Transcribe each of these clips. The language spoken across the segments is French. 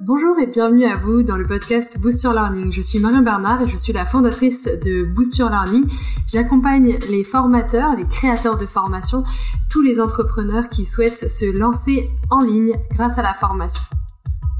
Bonjour et bienvenue à vous dans le podcast Boost Your Learning. Je suis Marion Bernard et je suis la fondatrice de Boost Your Learning. J'accompagne les formateurs, les créateurs de formation, tous les entrepreneurs qui souhaitent se lancer en ligne grâce à la formation.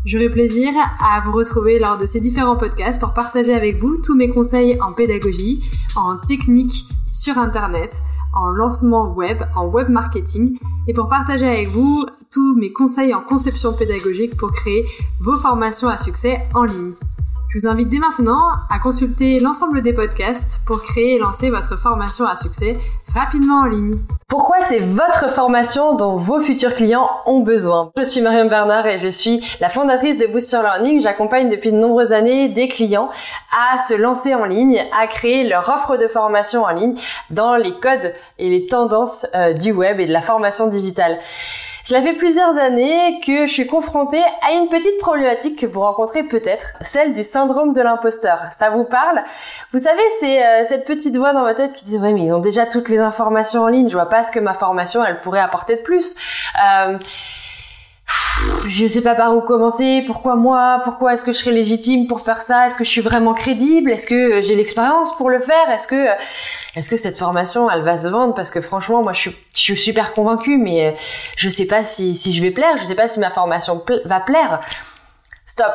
J'aurai plaisir à vous retrouver lors de ces différents podcasts pour partager avec vous tous mes conseils en pédagogie, en technique sur Internet, en lancement web, en web marketing et pour partager avec vous tous mes conseils en conception pédagogique pour créer vos formations à succès en ligne. Je vous invite dès maintenant à consulter l'ensemble des podcasts pour créer et lancer votre formation à succès rapidement en ligne. Pourquoi c'est votre formation dont vos futurs clients ont besoin? Je suis Mariam Bernard et je suis la fondatrice de Booster Learning. J'accompagne depuis de nombreuses années des clients à se lancer en ligne, à créer leur offre de formation en ligne dans les codes et les tendances euh, du web et de la formation digitale. Cela fait plusieurs années que je suis confrontée à une petite problématique que vous rencontrez peut-être, celle du syndrome de l'imposteur. Ça vous parle? Vous savez, c'est euh, cette petite voix dans ma tête qui dit ouais mais ils ont déjà toutes les informations en ligne, je vois pas ce que ma formation elle pourrait apporter de plus. Euh, je sais pas par où commencer, pourquoi moi, pourquoi est-ce que je serais légitime pour faire ça, est-ce que je suis vraiment crédible, est-ce que j'ai l'expérience pour le faire, est-ce que est-ce que cette formation elle va se vendre? Parce que franchement moi je suis, je suis super convaincue mais euh, je sais pas si, si je vais plaire, je sais pas si ma formation va plaire. Stop,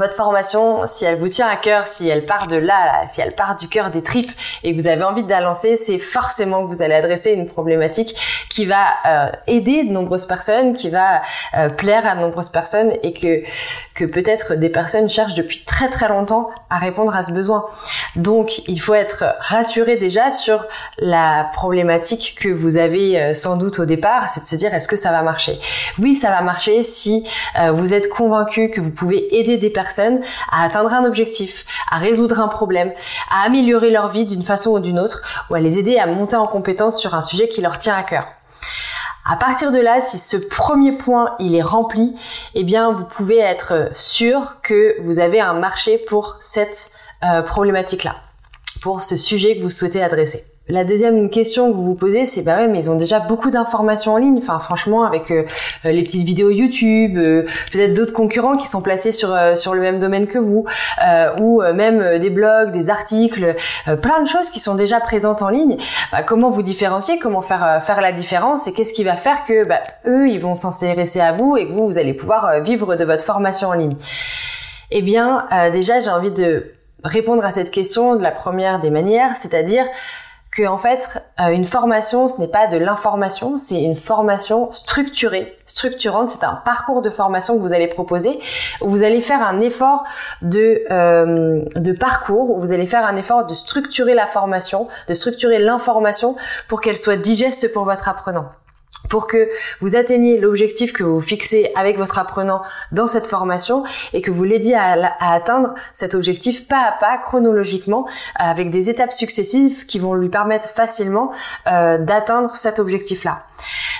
votre formation, si elle vous tient à cœur, si elle part de là, si elle part du cœur des tripes et que vous avez envie de la lancer, c'est forcément que vous allez adresser une problématique qui va euh, aider de nombreuses personnes, qui va euh, plaire à de nombreuses personnes et que peut-être des personnes cherchent depuis très très longtemps à répondre à ce besoin. Donc il faut être rassuré déjà sur la problématique que vous avez euh, sans doute au départ, c'est de se dire est-ce que ça va marcher? Oui, ça va marcher si vous êtes convaincu que vous pouvez aider des personnes à atteindre un objectif, à résoudre un problème, à améliorer leur vie d'une façon ou d'une autre, ou à les aider à monter en compétence sur un sujet qui leur tient à cœur. À partir de là, si ce premier point est rempli, eh bien vous pouvez être sûr que vous avez un marché pour cette euh, problématique-là, pour ce sujet que vous souhaitez adresser. La deuxième question que vous vous posez, c'est bah ouais, mais ils ont déjà beaucoup d'informations en ligne. Enfin, franchement, avec euh, euh, les petites vidéos YouTube, euh, peut-être d'autres concurrents qui sont placés sur sur le même domaine que vous, ou même des blogs, des articles, plein de choses qui sont déjà présentes en ligne. Bah, comment vous différencier Comment faire faire la différence? Et qu'est-ce qui va faire que bah, eux, ils vont s'intéresser à vous et que vous, vous allez pouvoir vivre de votre formation en ligne? Eh bien, déjà, j'ai envie de répondre à cette question de la première des manières, c'est-à-dire que en fait euh, une formation ce n'est pas de l'information, c'est une formation structurée, structurante, c'est un parcours de formation que vous allez proposer où vous allez faire un effort de euh, de parcours, où vous allez faire un effort de structurer la formation, de structurer l'information pour qu'elle soit digeste pour votre apprenant pour que vous atteigniez l'objectif que vous fixez avec votre apprenant dans cette formation et que vous l'aidiez à, atteindre cet objectif pas à pas, chronologiquement, avec des étapes successives qui vont lui permettre facilement euh, d'atteindre cet objectif-là.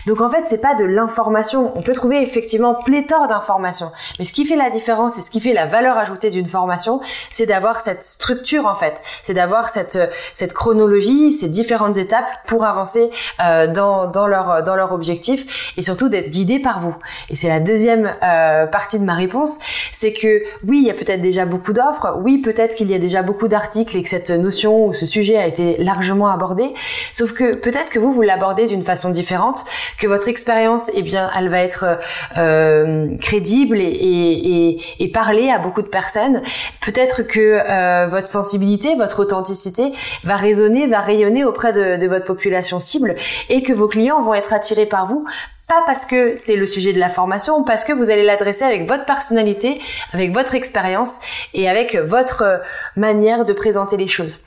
Donc en fait, c'est pas de l'information. On peut trouver effectivement pléthore d'informations, mais ce qui fait la différence et ce qui fait la valeur ajoutée d'une formation, c'est d'avoir cette structure en fait, c'est d'avoir cette cette chronologie, ces différentes étapes pour avancer euh, dans dans leur dans leur objectif et surtout d'être guidé par vous. Et c'est la deuxième euh, partie de ma réponse, c'est que oui, il y a peut-être déjà beaucoup d'offres, oui, peut-être qu'il y a déjà beaucoup d'articles et que cette notion ou ce sujet a été largement abordé, sauf que peut-être que vous vous l'abordez d'une façon différente que votre expérience, eh bien, elle va être euh, crédible et, et, parler à beaucoup de personnes. Peut-être que euh, votre sensibilité, votre authenticité va résonner, va rayonner auprès de, de votre population cible et que vos clients vont être attirés par vous pas parce que c'est le sujet de la formation, parce que vous allez l'adresser avec votre personnalité, avec votre expérience et avec votre manière de présenter les choses.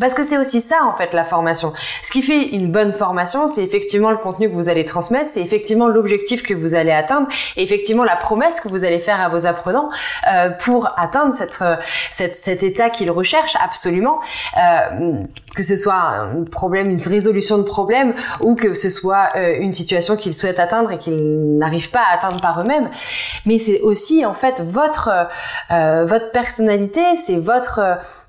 Parce que c'est aussi ça en fait la formation. Ce qui fait une bonne formation, c'est effectivement le contenu que vous allez transmettre, c'est effectivement l'objectif que vous allez atteindre, et effectivement la promesse que vous allez faire à vos apprenants euh, pour atteindre cette, euh, cet état qu'ils recherchent absolument, euh, que ce soit un problème, une résolution de problème, ou que ce soit euh, une situation qu'ils souhaitent atteindre et qu'ils n'arrivent pas à atteindre par eux-mêmes. Mais c'est aussi en fait votre euh, votre personnalité, c'est votre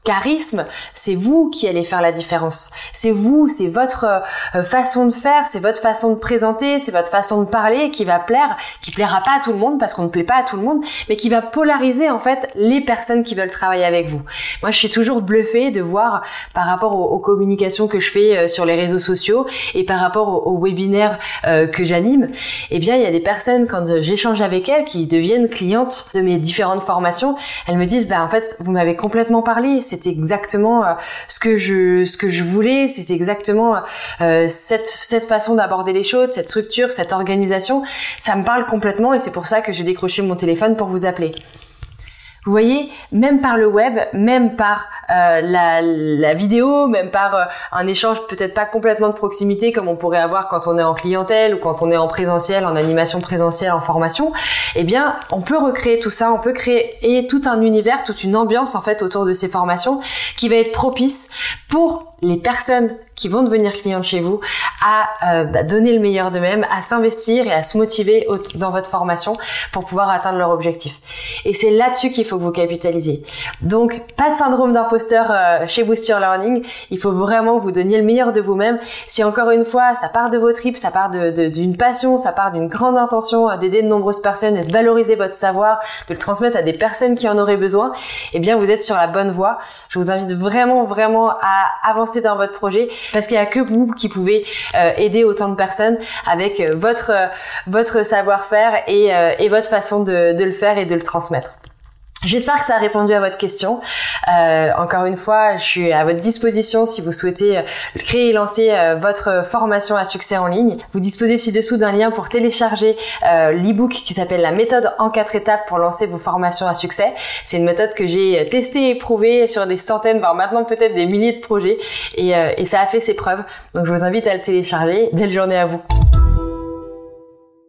charisme, c'est vous qui allez faire la différence. C'est vous, c'est votre euh, façon de faire, c'est votre façon de présenter, c'est votre façon de parler qui va plaire, qui plaira pas à tout le monde parce qu'on ne plaît pas à tout le monde, mais qui va polariser en fait les personnes qui veulent travailler avec vous. Moi, je suis toujours bluffée de voir par rapport aux, communications que je fais euh, sur les réseaux sociaux et par rapport aux, webinaires euh, que j'anime. Eh bien, il y a des personnes quand j'échange avec elles qui deviennent clientes de mes différentes formations, elles me disent bah en fait, vous m'avez complètement parlé, c'était exactement euh, ce que je voulais, c'était exactement euh, cette cette façon d'aborder les choses, cette structure, cette organisation, ça me parle complètement et c'est pour ça que j'ai décroché mon téléphone pour vous appeler. Vous voyez, même par le web, même par euh, la, la, vidéo, même par euh, un échange peut-être pas complètement de proximité comme on pourrait avoir quand on est en clientèle ou quand on est en présentiel, en animation présentielle, en formation, eh bien, on peut recréer tout ça, on peut créer tout un univers, toute une ambiance en fait autour de ces formations qui va être propice pour les personnes qui vont devenir clientes chez vous à euh, bah, donner le meilleur d'eux-mêmes, à s'investir et à se motiver dans votre formation pour pouvoir atteindre leur objectif. Et c'est là-dessus qu'il faut que vous capitalisez. Donc, pas de syndrome d'imposteur euh, chez Booster Learning. Il faut vraiment vous donner le meilleur de vous-même. Si encore une fois, ça part de vos tripes, ça part d'une passion, ça part d'une grande intention euh, d'aider de nombreuses personnes et de valoriser votre savoir, de le transmettre à des personnes qui en auraient besoin, eh bien, vous êtes sur la bonne voie. Je vous invite vraiment, vraiment à avancer dans votre projet parce qu'il n'y a que vous qui pouvez euh, aider autant de personnes avec euh, votre votre savoir-faire et, euh, et, votre façon de, de le faire et de le transmettre. J'espère que ça a répondu à votre question. Euh, encore une fois, je suis à votre disposition si vous souhaitez créer et lancer votre formation à succès en ligne. Vous disposez ci-dessous d'un lien pour télécharger euh, l'ebook qui s'appelle la méthode en quatre étapes pour lancer vos formations à succès. C'est une méthode que j'ai testée et prouvée sur des centaines, voire maintenant peut-être des milliers de projets et, et ça a fait ses preuves. Donc je vous invite à le télécharger. Belle journée à vous.